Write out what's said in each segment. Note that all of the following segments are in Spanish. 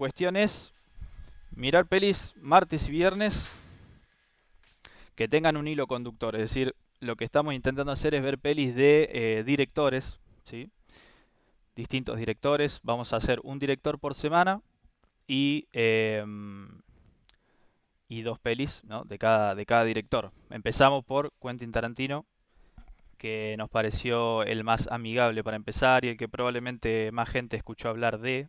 cuestión es mirar pelis martes y viernes que tengan un hilo conductor. Es decir, lo que estamos intentando hacer es ver pelis de eh, directores, ¿sí? distintos directores. Vamos a hacer un director por semana y, em, dos pelis de, cada, de cada director. Empezamos por Quentin Tarantino, que nos pareció el más amigable para empezar y el que probablemente más gente escuchó hablar de.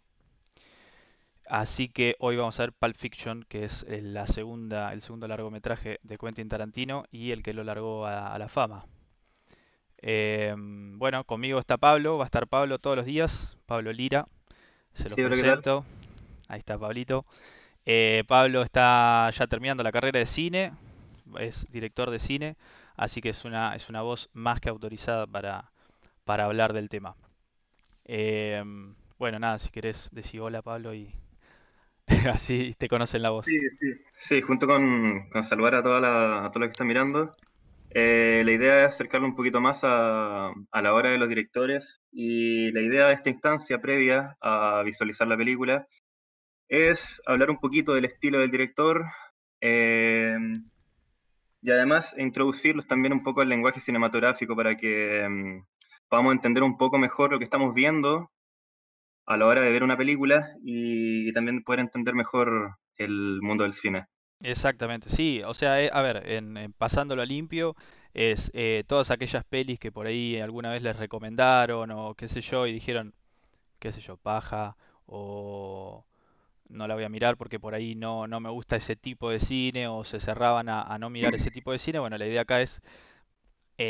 Así que hoy vamos a ver Pulp Fiction, que es la segunda, el segundo largometraje de Quentin Tarantino y el que lo largó a, la fama. Em, bueno, conmigo está Pablo, va a estar Pablo todos los días, Pablo Lira, se lo presento. Ahí está Pablito. Eh, Pablo está ya terminando la carrera de cine, es director de cine, así que es una, es una voz más que autorizada para, para hablar del tema. Em, bueno, nada, si querés decir hola Pablo y así te conocen la voz. Sí, sí, sí junto con, saludar a, toda la, a todos los que están mirando. Eh, la idea es acercarlo un poquito más a, a, la hora de los directores y la idea de esta instancia previa a visualizar la película es hablar un poquito del estilo del director eh, y además introducirlos también un poco al lenguaje cinematográfico para que mm, podamos entender un poco mejor lo que estamos viendo a la hora de ver una película y, también poder entender mejor el mundo del cine. Exactamente, sí, o sea, eh, a ver, en, pasándolo a limpio, es eh, todas aquellas pelis que por ahí alguna vez les recomendaron o qué sé yo y dijeron, qué sé yo, paja o no la voy a mirar porque por ahí no, no me gusta ese tipo de cine o se cerraban a, no mirar ese tipo de cine. Bueno, la idea acá es,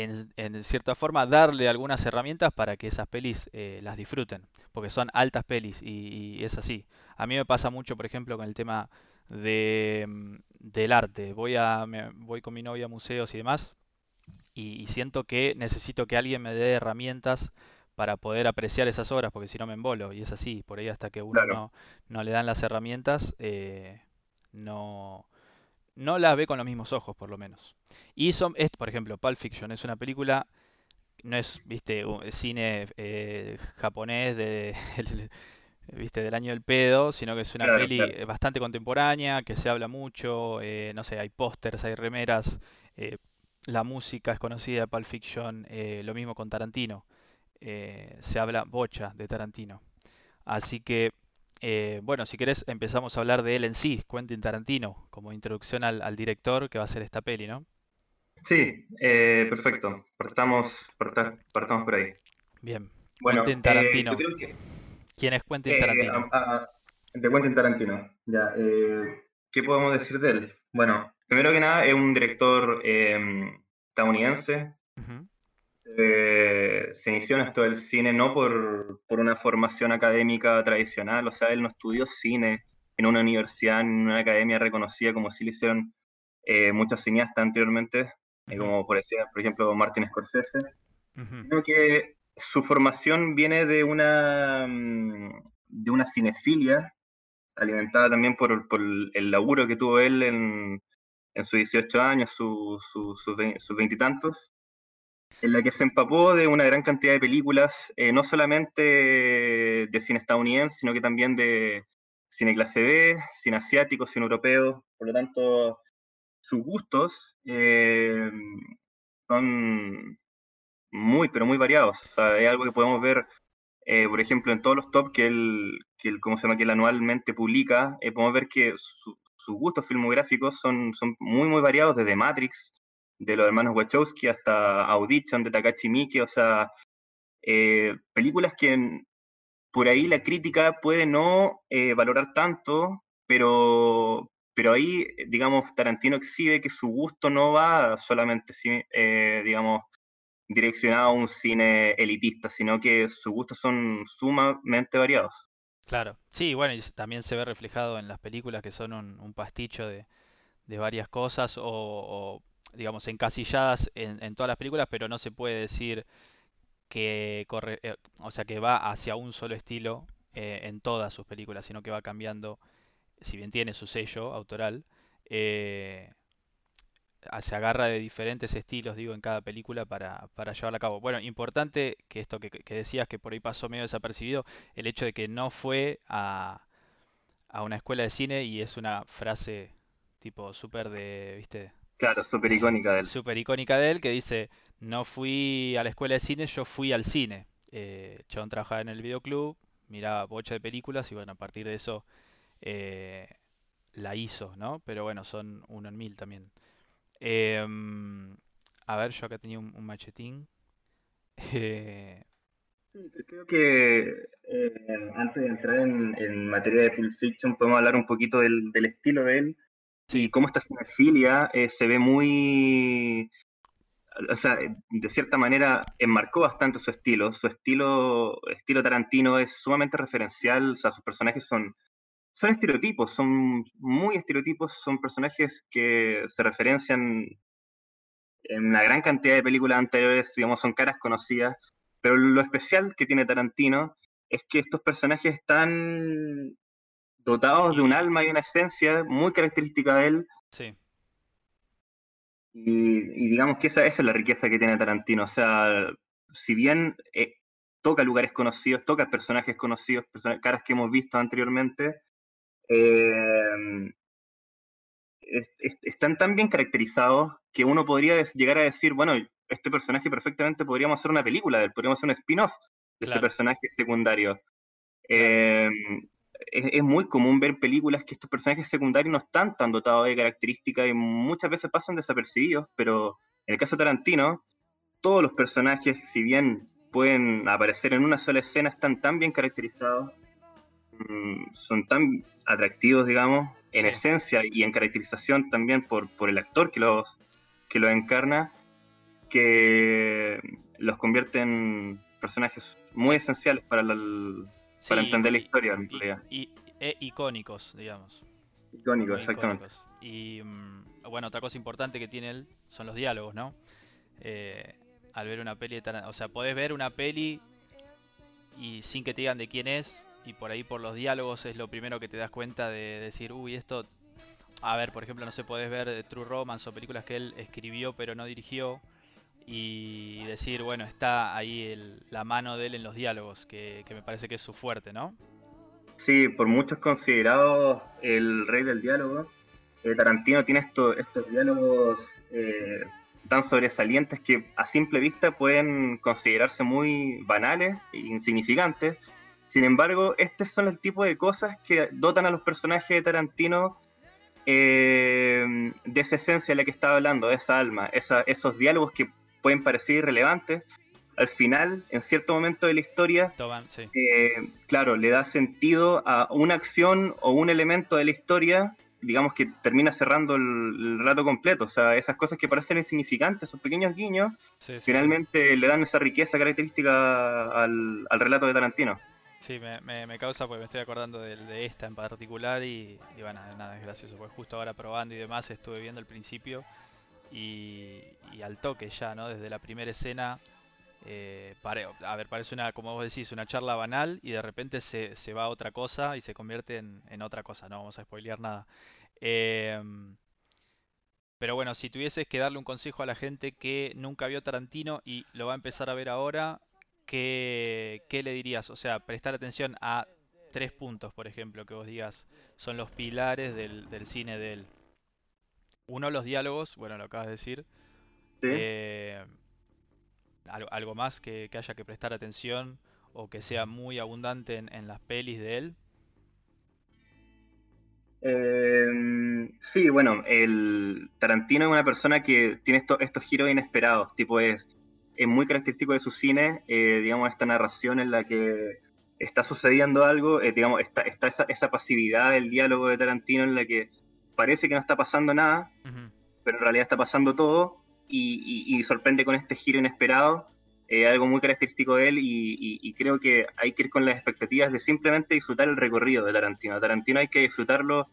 en, en cierta forma, darle algunas herramientas para que esas pelis eh, las disfruten, porque son altas pelis y, es así. A mí me pasa mucho, por ejemplo, con el tema de, mm, del arte. Voy, a, voy con mi novia a museos y demás y siento que necesito que alguien me dé herramientas para poder apreciar esas obras, porque si no me embolo, y es así, por ahí hasta que uno no, no, le dan las herramientas, eh, no, no las ve con los mismos ojos, por lo menos. Y son, es, por ejemplo, Pulp Fiction es una película, no es, viste, un cine eh, japonés de, viste, del año del pedo, sino que es una peli bastante contemporánea, que se habla mucho, eh, no sé, hay pósters, hay remeras, la música es conocida de Pulp Fiction, lo mismo con Tarantino. Eh, se habla bocha de Tarantino. Así que, eh, bueno, si querés empezamos a hablar de él en sí, Quentin Tarantino, como introducción al, director que va a ser esta peli, ¿no? Sí, eh, perfecto. Partamos, partamos por ahí. Bien. Bueno, Quentin Tarantino. ¿Quién es Quentin Tarantino? de Quentin Tarantino. Ya, ¿Qué podemos decir de él? Bueno, primero que nada, es un director estadounidense. Eh, se inició en esto del cine no por, por, una formación académica tradicional, o sea, él no estudió cine en una universidad, en una academia reconocida como sí lo hicieron eh, muchos cineastas anteriormente, eh, como por, por ejemplo Martin Scorsese, sino que su formación viene de una, mm, de una cinefilia alimentada también por, por el laburo que tuvo él en, en sus 18 años, sus veintitantos, en la que se empapó de una gran cantidad de películas, eh, no solamente de cine estadounidense, sino que también de cine clase B, cine asiático, cine europeo. Por lo tanto, sus gustos eh, son muy, pero muy variados. O sea, es algo que podemos ver, eh, por ejemplo, en todos los top que él, que él, ¿cómo se llama? que él anualmente publica, podemos ver que sus gustos filmográficos son, son muy, muy variados, desde Matrix, de los hermanos Wachowski hasta Audition de Takashi Miike, o sea, eh, películas que por ahí la crítica puede no eh, valorar tanto, pero, pero ahí, digamos, Tarantino exhibe que su gusto no va solamente, eh, digamos, direccionado a un cine elitista, sino que sus gustos son sumamente variados. Claro, sí, bueno, y también se ve reflejado en las películas que son un, pasticho de, varias cosas o digamos, encasilladas en, todas las películas, pero no se puede decir que corre, eh, o sea, que va hacia un solo estilo eh, en todas sus películas, sino que va cambiando, si bien tiene su sello autoral, eh, se agarra de diferentes estilos, digo, en cada película para, para llevarla a cabo. Bueno, importante que esto que, que, decías que por ahí pasó medio desapercibido, el hecho de que no fue a, a una escuela de cine y es una frase tipo súper de, ¿viste? Claro, súper icónica de él. Súper icónica de él que dice, no fui a la escuela de cine, yo fui al cine. Eh, John trabajaba en el videoclub, miraba bocha de películas y bueno, a partir de eso eh, la hizo, ¿no? Pero bueno, son uno en mil también. Em, a ver, yo acá tenía un, un machetín. Eh, Creo que eh, antes de entrar en, en materia de Pulp Fiction podemos hablar un poquito del, del estilo de él sí, cómo esta cinefilia eh, se ve muy, o sea, de cierta manera enmarcó bastante su estilo. Su estilo, estilo Tarantino es sumamente referencial, o sea, sus personajes son, son estereotipos, son muy estereotipos, son personajes que se referencian en una gran cantidad de películas anteriores, digamos, son caras conocidas, pero lo especial que tiene Tarantino es que estos personajes están dotados de un alma y una esencia muy característica de él, sí, y, y digamos que esa, esa es la riqueza que tiene Tarantino, o sea, si bien eh, toca lugares conocidos, toca personajes conocidos, caras que hemos visto anteriormente, eh, es- es- están tan bien caracterizados que uno podría llegar a decir, bueno, este personaje perfectamente podríamos hacer una película de él, podríamos hacer un spin-off de este claro, personaje secundario. Eh, es, es muy común ver películas que estos personajes secundarios no están tan dotados de características y muchas veces pasan desapercibidos, pero en el caso de Tarantino, todos los personajes, si bien pueden aparecer en una sola escena, están tan bien caracterizados, mm, son tan atractivos, digamos, en esencia y en caracterización también por, por el actor que los, que los encarna, que los convierte en personajes muy esenciales para, la- para entender la historia, en realidad. y- e icónicos, digamos. Icónico, Muy exactamente. icónicos. Y mm, bueno, otra cosa importante que tiene él son los diálogos, ¿no? Eh, al ver una peli de Tarantino, o sea, podés ver una peli y sin que te digan de quién es, y por ahí por los diálogos es lo primero que te das cuenta de decir, uy, esto, a ver, por ejemplo, no sé, podés ver True Romance o películas que él escribió pero no dirigió, y decir, bueno, está ahí la mano de él en los diálogos, que, que me parece que es su fuerte, ¿no? Sí, por muchos considerado el rey del diálogo, eh, Tarantino tiene esto- estos diálogos eh, tan sobresalientes que a simple vista pueden considerarse muy banales e insignificantes. Sin embargo, este son el tipo de cosas que dotan a los personajes de Tarantino eh, de esa esencia de la que estaba hablando, de esa alma, esos diálogos que pueden parecer irrelevantes. Al final, en cierto momento de la historia, Toman, sí, eh, claro, le da sentido a una acción o un elemento de la historia, digamos que termina cerrando el, el relato completo. O sea, esas cosas que parecen insignificantes, esos pequeños guiños, sí, sí. finalmente le dan esa riqueza característica al, al relato de Tarantino. Sí, me, me, me causa porque me estoy acordando de, de esta en particular y, y bueno, nada, es gracioso, porque justo ahora probando y demás estuve viendo el principio y, al toque ya, ¿no? Desde la primera escena, eh, a ver, parece una, como vos decís, una charla banal y de repente se, se va a otra cosa y se convierte en, en otra cosa, no vamos a spoilear nada. Em, pero bueno, si tuvieses que darle un consejo a la gente que nunca vio Tarantino y lo va a empezar a ver ahora, ¿qué, qué le dirías? O sea, prestar atención a tres puntos, por ejemplo, que vos digas son los pilares del, del cine de él. Uno, los diálogos, bueno, lo acabas de decir. ¿sí? Eh, algo, algo más que, que haya que prestar atención o que sea muy abundante en, en las pelis de él. Eh, sí, bueno, el Tarantino es una persona que tiene esto- estos giros inesperados, tipo es, es muy característico de su cine, eh, digamos, esta narración en la que está sucediendo algo, eh, digamos, está, está esa, esa pasividad del diálogo de Tarantino en la que parece que no está pasando nada, pero en realidad está pasando todo y, y- y sorprende con este giro inesperado, eh, algo muy característico de él y, creo que hay que ir con las expectativas de simplemente disfrutar el recorrido de Tarantino. Tarantino hay que disfrutarlo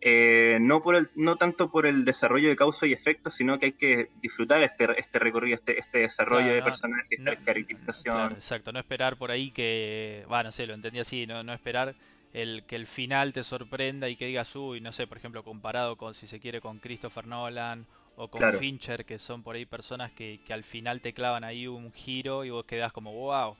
eh, no, por el, no tanto por el desarrollo de causa y efecto, sino que hay que disfrutar este, este recorrido, este, este desarrollo Claro, de no, personajes, no- esta caracterización. claro, exacto, no esperar por ahí que, bueno, no sé, lo entendí así, no, no esperar el que el final te sorprenda y que digas, uy, no sé, por ejemplo, comparado con, si se quiere, con Christopher Nolan o con Claro. Fincher, que son por ahí personas que, que al final te clavan ahí un giro y vos quedás como, wow,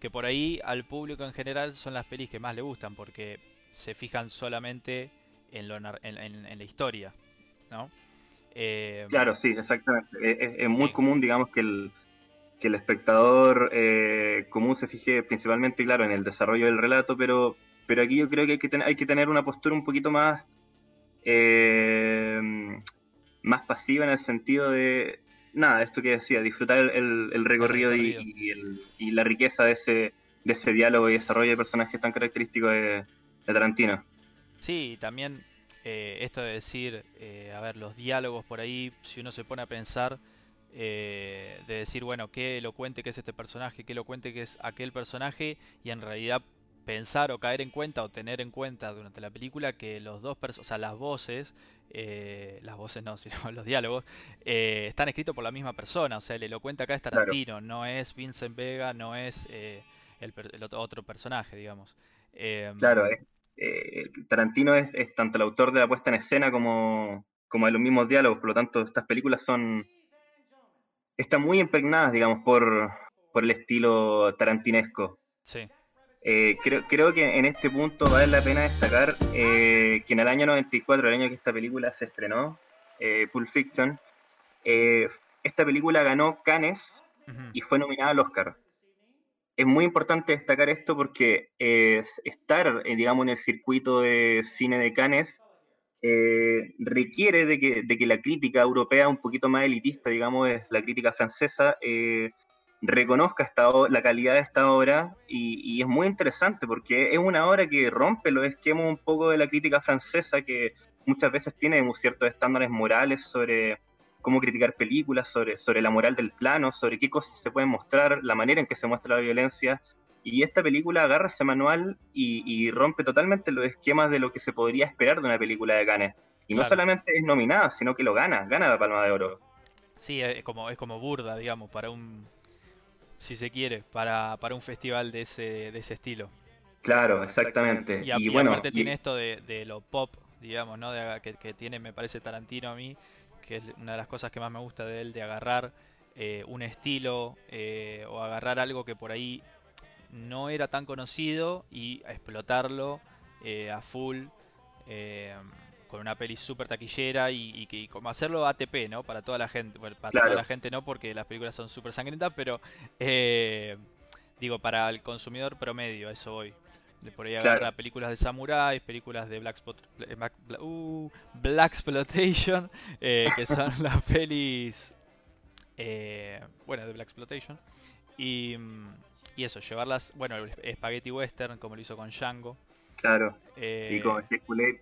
que por ahí al público en general son las pelis que más le gustan, porque se fijan solamente en, lo, en, la historia, ¿no? Eh, claro, sí, exactamente. Es, muy común, digamos, que el, que el espectador eh, común se fije principalmente, claro, en el desarrollo del relato, pero, pero aquí yo creo que hay que, hay que tener una postura un poquito más, eh, más pasiva en el sentido de, nada, esto que decía, disfrutar el, recorrido, Y, la riqueza de ese, de ese diálogo y desarrollo de personajes tan característico de, Tarantino. Sí, también eh, esto de decir, a ver, los diálogos por ahí, si uno se pone a pensar, eh, de decir, bueno, qué elocuente que es este personaje, qué elocuente que es aquel personaje, y en realidad pensar o caer en cuenta o tener en cuenta durante la película que los dos o sea, las voces, eh, las voces no, sino los diálogos, eh, están escritos por la misma persona, o sea, el elocuente acá es Tarantino, no es Vincent Vega, no es el, otro personaje, digamos. Em, claro, Tarantino es, es, tanto el autor de la puesta en escena como, como de los mismos diálogos, por lo tanto, estas películas son están muy impregnadas, digamos, por, el estilo tarantinesco. Sí. Eh, creo, creo que en este punto vale la pena destacar eh, que en el año 94, el año que esta película se estrenó, eh, Pulp Fiction, esta película ganó Cannes y fue nominada al Oscar. Es muy importante destacar esto porque estar, digamos, en el circuito de cine de Cannes eh, requiere de que, la crítica europea, un poquito más elitista, digamos, es la crítica francesa, eh, reconozca esta, la calidad de esta obra y, es muy interesante porque es una obra que rompe los esquemas un poco de la crítica francesa que muchas veces tiene ciertos estándares morales sobre cómo criticar películas, sobre, sobre la moral del plano, sobre qué cosas se pueden mostrar, la manera en que se muestra la violencia. Y esta película agarra ese manual y, rompe totalmente los esquemas de lo que se podría esperar de una película de Cannes. Y no solamente es nominada, sino que lo gana, gana la Palma de Oro. Sí, es como, es como burda, digamos, para un, si se quiere, para, para un festival de ese, de ese estilo. Claro, exactamente. Y, bueno, aparte tiene esto de, lo pop, digamos, ¿no? De, que, que, tiene, me parece, Tarantino a mí, que es una de las cosas que más me gusta de él, de agarrar eh, un estilo eh, o agarrar algo que por ahí no era tan conocido y a explotarlo eh, a full eh, con una peli super taquillera y, y, como hacerlo ATP, ¿no? Para toda la gente, para toda la gente no, porque las películas son súper sangrientas, pero eh, digo, para el consumidor promedio, a eso voy. De por ahí agarrar películas de samuráis, películas de Black, Spot, Black, uh, Black Exploitation, que son las pelis, bueno, de Black Exploitation. Y, y eso, llevarlas, bueno, el Spaghetti Western, como lo hizo con Django. Claro. Eh, y con Eight.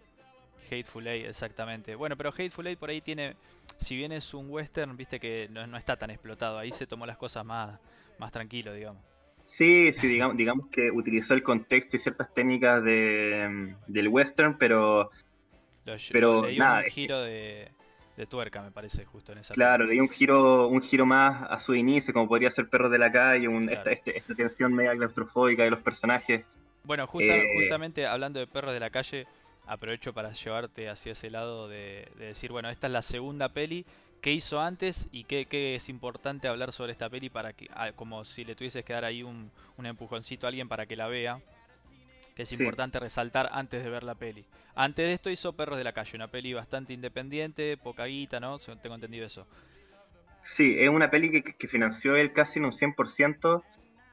Hateful Eight, exactamente. Bueno, pero Hateful Eight por ahí tiene, si bien es un western, viste que no, está tan explotado. Ahí se tomó las cosas más, más tranquilo, digamos. Sí, sí, digamos, digamos que utilizó el contexto y ciertas técnicas de, del western, pero... pero nada, un giro de, de tuerca, me parece, justo en esa. Claro, le dio un giro, un giro más a su inicio, como podría ser Perros de la Calle, este, esta, tensión media claustrofóbica de los personajes. Bueno, eh, justamente hablando de Perros de la Calle, aprovecho para llevarte hacia ese lado de, decir, bueno, esta es la segunda peli. ¿Qué hizo antes y qué, es importante hablar sobre esta peli para que, ah, como si le tuvieses que dar ahí un, un empujoncito a alguien para que la vea? que es importante resaltar antes de ver la peli. Antes de esto hizo Perros de la Calle, una peli bastante independiente, poca guita, ¿no? Tengo entendido eso. Sí, es una peli que, financió él casi en un 100%,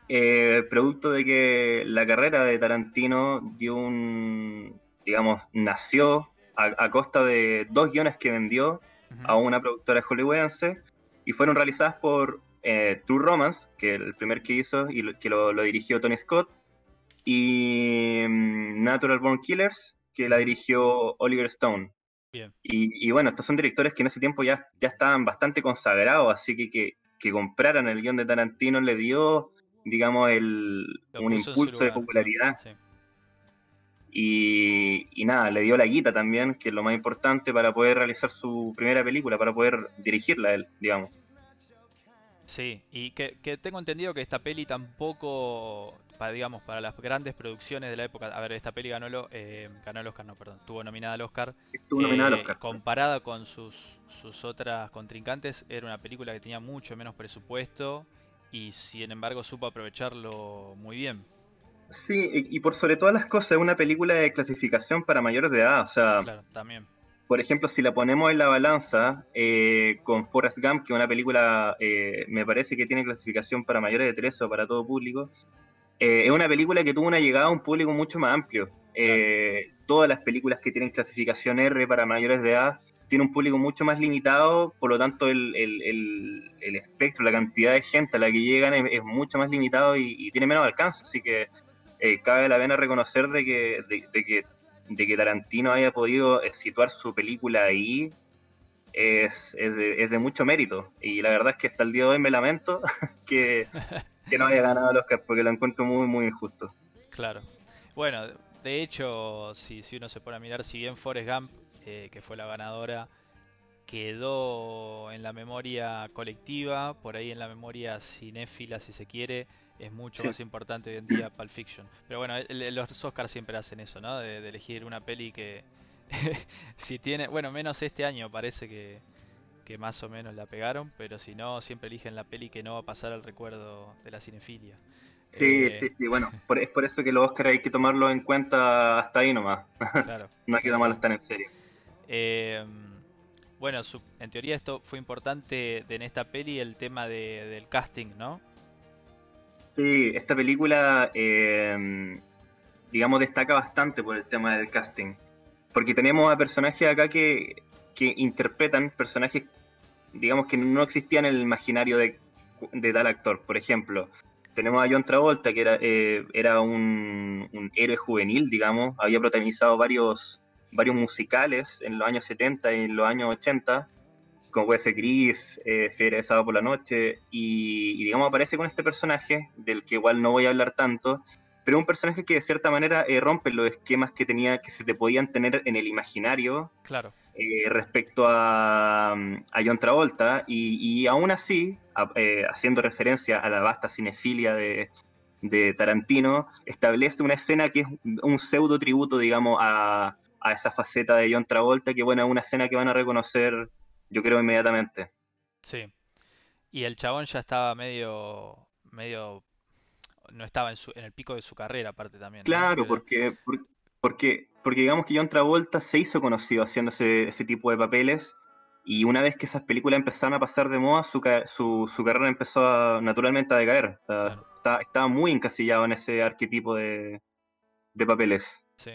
eh, producto de que la carrera de Tarantino dio un, digamos, nació a, costa de dos guiones que vendió a una productora hollywoodense y fueron realizadas por eh, True Romance, que el primer que hizo y que lo dirigió Tony Scott, y mm, Natural Born Killers, que la dirigió Oliver Stone. Y, bueno, estos son directores que en ese tiempo ya, ya estaban bastante consagrados, así que, que, que compraran el guion de Tarantino le dio, digamos, el, un impulso de popularidad. Y, y, nada, le dio la guita también, que es lo más importante para poder realizar su primera película, para poder dirigirla él, digamos. Sí, y que, que tengo entendido que esta peli tampoco para, digamos, para las grandes producciones de la época. A ver, esta peli ganó, lo, eh, ganó el Oscar, no, perdón, estuvo nominada al Oscar. Estuvo nominada al eh, Oscar. Comparada con sus, sus otras contrincantes, era una película que tenía mucho menos presupuesto y sin embargo supo aprovecharlo muy bien. Sí, y, por sobre todas las cosas, es una película de clasificación para mayores de edad. O sea, claro, también. por ejemplo, si la ponemos en la balanza eh, con Forrest Gump, que es una película, eh, me parece que tiene clasificación para mayores de 13 o para todo público, eh, es una película que tuvo una llegada a un público mucho más amplio. Todas las películas que tienen clasificación R para mayores de edad tienen un público mucho más limitado, por lo tanto el, espectro, la cantidad de gente a la que llegan es, mucho más limitado y, tiene menos alcance. Así que eh, cabe la pena reconocer de que, de, que, de que Tarantino haya podido eh, situar su película ahí es, es, de, mucho mérito. Y la verdad es que hasta el día de hoy me lamento que, no haya ganado el Oscar porque lo encuentro muy, muy injusto. Claro. Bueno, de hecho, si, si uno se pone a mirar, si bien Forrest Gump, eh, que fue la ganadora, quedó en la memoria colectiva, por ahí en la memoria cinéfila, si se quiere, es mucho más importante hoy en día Pulp Fiction. Pero bueno, los Oscars siempre hacen eso, ¿no? De, elegir una peli que si tiene, bueno, menos este año parece que, que más o menos la pegaron, pero si no, siempre eligen la peli que no va a pasar al recuerdo de la cinefilia. Sí, eh, sí, sí, bueno, es por eso que los Oscars hay que tomarlo en cuenta hasta ahí nomás. Claro, no hay que tomarlo tan en serio. Eh, bueno, en teoría esto fue importante en esta peli el tema del casting, ¿no? Sí, esta película, eh, digamos, destaca bastante por el tema del casting. Porque tenemos a personajes acá que, interpretan personajes, digamos, que no existían en el imaginario de, tal actor. Por ejemplo, tenemos a John Travolta, que era, eh, era un, un, héroe juvenil, digamos. Había protagonizado varios, varios musicales en los años 70 y en los años 80 como puede ser Gris, eh, de Sábado por la Noche, y, digamos aparece con este personaje, del que igual no voy a hablar tanto, pero un personaje que de cierta manera eh, rompe los esquemas que tenía, que se te podían tener en el imaginario claro. Eh, respecto a, a, John Travolta, y, aún así, eh, haciendo referencia a la vasta cinefilia de, de Tarantino, establece una escena que es un pseudo tributo, digamos, a, a esa faceta de John Travolta, que bueno, es una escena que van a reconocer yo creo inmediatamente. Sí. Y el chabón ya estaba medio, medio, no estaba en, su, en el pico de su carrera aparte también. Claro, porque, porque, porque digamos que John Travolta se hizo conocido haciendo ese, tipo de papeles y una vez que esas películas empezaron a pasar de moda, su, su, su carrera empezó naturalmente a decaer. estaba, muy encasillado en ese arquetipo de, de papeles. Sí.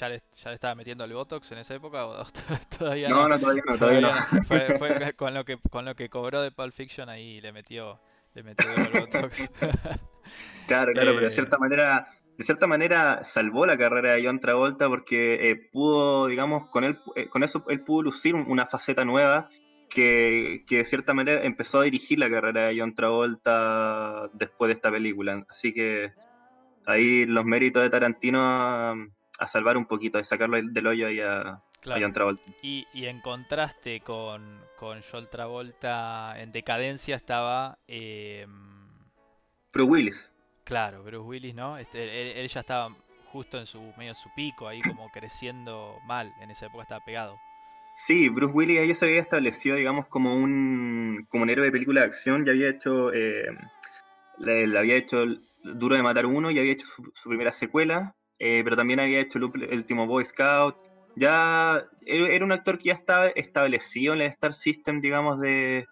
¿Ya le, ¿Ya le estaba metiendo el Botox en esa época o todavía no? No, todavía no, todavía, no. Fue, con, lo que, con lo que cobró de Pulp Fiction ahí le metió, le metió el Botox. claro, claro, pero de eh, cierta manera de cierta manera salvó la carrera de John Travolta porque eh, pudo, digamos, con él, eh, con eso él pudo lucir una faceta nueva que, que, de cierta manera empezó a dirigir la carrera de John Travolta después de esta película. Así que ahí los méritos de Tarantino a salvar un poquito, a sacarlo del hoyo ahí a, John Travolta. Y, en contraste con, con John Travolta en decadencia estaba... Eh, Bruce Willis. Claro, Bruce Willis, ¿no? Este, él, ya estaba justo en su medio su pico, ahí como creciendo mal, en esa época estaba pegado. Sí, Bruce Willis ahí se había establecido, digamos, como un, como un héroe de película de acción, ya había hecho, eh, le, había hecho Duro de Matar Uno, y había hecho su primera secuela, eh, pero también había hecho el último Boy Scout. Ya era un actor que ya estaba establecido en el Star System, digamos, de,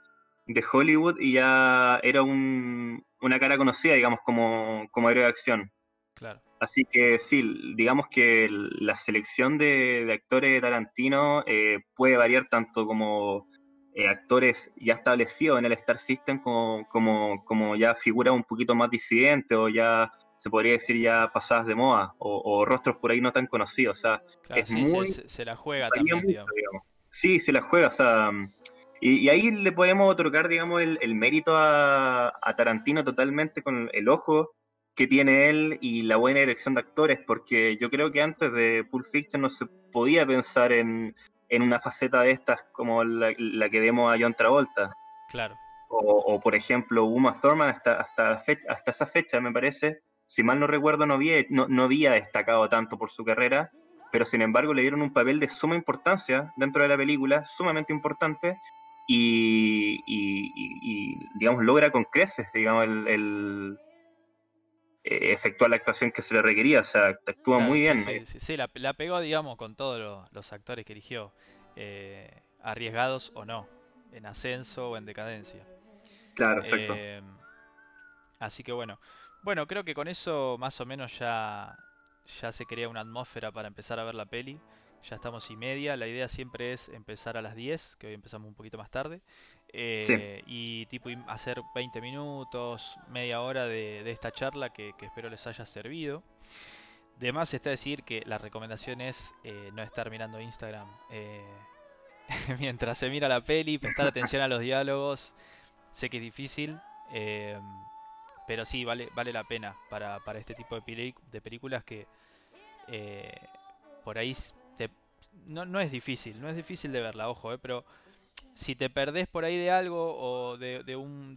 Hollywood y ya era una cara conocida, digamos, como, como héroe de acción. Claro. Así que sí, digamos que la selección de, actores de Tarantino eh, puede variar tanto como eh, actores ya establecidos en el Star System como, como, como ya figuras un poquito más disidentes o ya se podría decir ya pasadas de moda o, rostros por ahí no tan conocidos. O sea, es muy. Se, la juega también, digamos. Sí, se la juega, o sea. Y, ahí le podemos otorgar, digamos, el, mérito a, Tarantino totalmente con el ojo que tiene él y la buena dirección de actores, porque yo creo que antes de Pulp Fiction no se podía pensar en, una faceta de estas como la, que vemos a John Travolta. Claro. O, por ejemplo, Uma Thurman hasta, hasta, hasta esa fecha, me parece, si mal no recuerdo, no había, no, había destacado tanto por su carrera, pero sin embargo le dieron un papel de suma importancia dentro de la película, sumamente importante, y, digamos, logra con creces, digamos, el, eh, efectuar la actuación que se le requería, o sea, actúa muy bien. Sí, sí, sí, la, la, pegó, digamos, con todos los actores que eligió, eh, arriesgados o no, en ascenso o en decadencia. Claro, exacto. Eh, así que bueno, bueno, creo que con eso más o menos ya, ya se crea una atmósfera para empezar a ver la peli. Ya estamos y media. La idea siempre es empezar a las 10, que hoy empezamos un poquito más tarde. Eh, y tipo hacer 20 minutos, media hora de, esta charla que, espero les haya servido. De más está decir que la recomendación es eh, no estar mirando Instagram eh, mientras se mira la peli, prestar atención a los diálogos. Sé que es difícil, pero sí, vale, vale la pena para, para este tipo de, de películas que por ahí no, no es difícil, no es difícil de verla, ojo, eh, pero si te perdés por ahí de algo o de, un,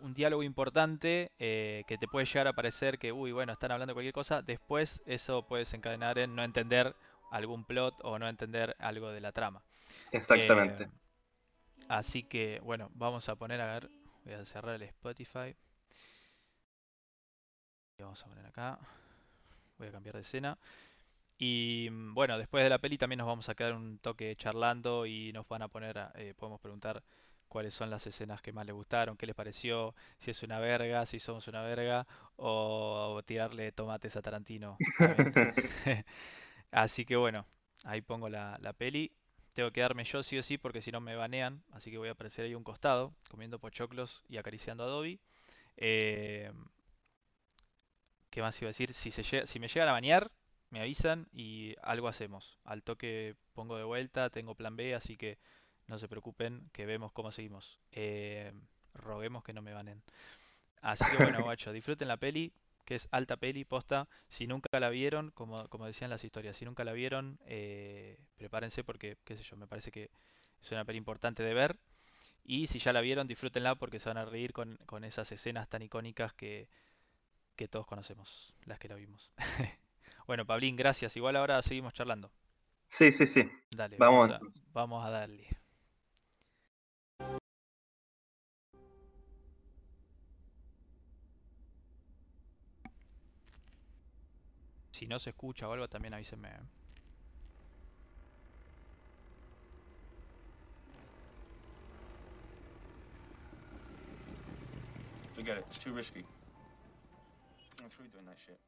un, diálogo importante eh, que te puede llegar a parecer que, uy, bueno, están hablando de cualquier cosa, después eso puede desencadenar en no entender algún plot o no entender algo de la trama. Exactamente. Eh, así que, bueno, vamos a poner a ver, voy a cerrar el Spotify. Vamos a poner acá. Voy a cambiar de escena. Y mm, bueno, después de la peli también nos vamos a quedar un toque charlando y nos van a poner, eh, podemos preguntar cuáles son las escenas que más les gustaron, qué les pareció, si es una verga, si somos una verga, o, tirarle tomates a Tarantino. así que bueno, ahí pongo la, peli. Tengo que darme yo sí o sí porque si no me banean, así que voy a aparecer ahí un costado, comiendo pochoclos y acariciando a Dobby. Eh, ¿Qué más iba a decir? Si, se, si me llegan a banear, me avisan y algo hacemos. Al toque pongo de vuelta, tengo plan B, así que no se preocupen, que vemos cómo seguimos. Eh, roguemos que no me banen. Así que bueno, guacho, disfruten la peli, que es alta peli, posta. Si nunca la vieron, como, como decían las historias, si nunca la vieron, eh, prepárense porque, qué sé yo, me parece que es una peli importante de ver. Y si ya la vieron, disfrútenla porque se van a reír con, con esas escenas tan icónicas que, que todos conocemos, las que la vimos. Bueno, Pablín, gracias. Igual ahora seguimos charlando. Sí, sí, sí. Dale, vamos, vamos, a, darle. Si no se escucha o algo, también avísenme. ¿eh? Forget it. It's too risky. Through doing that shit.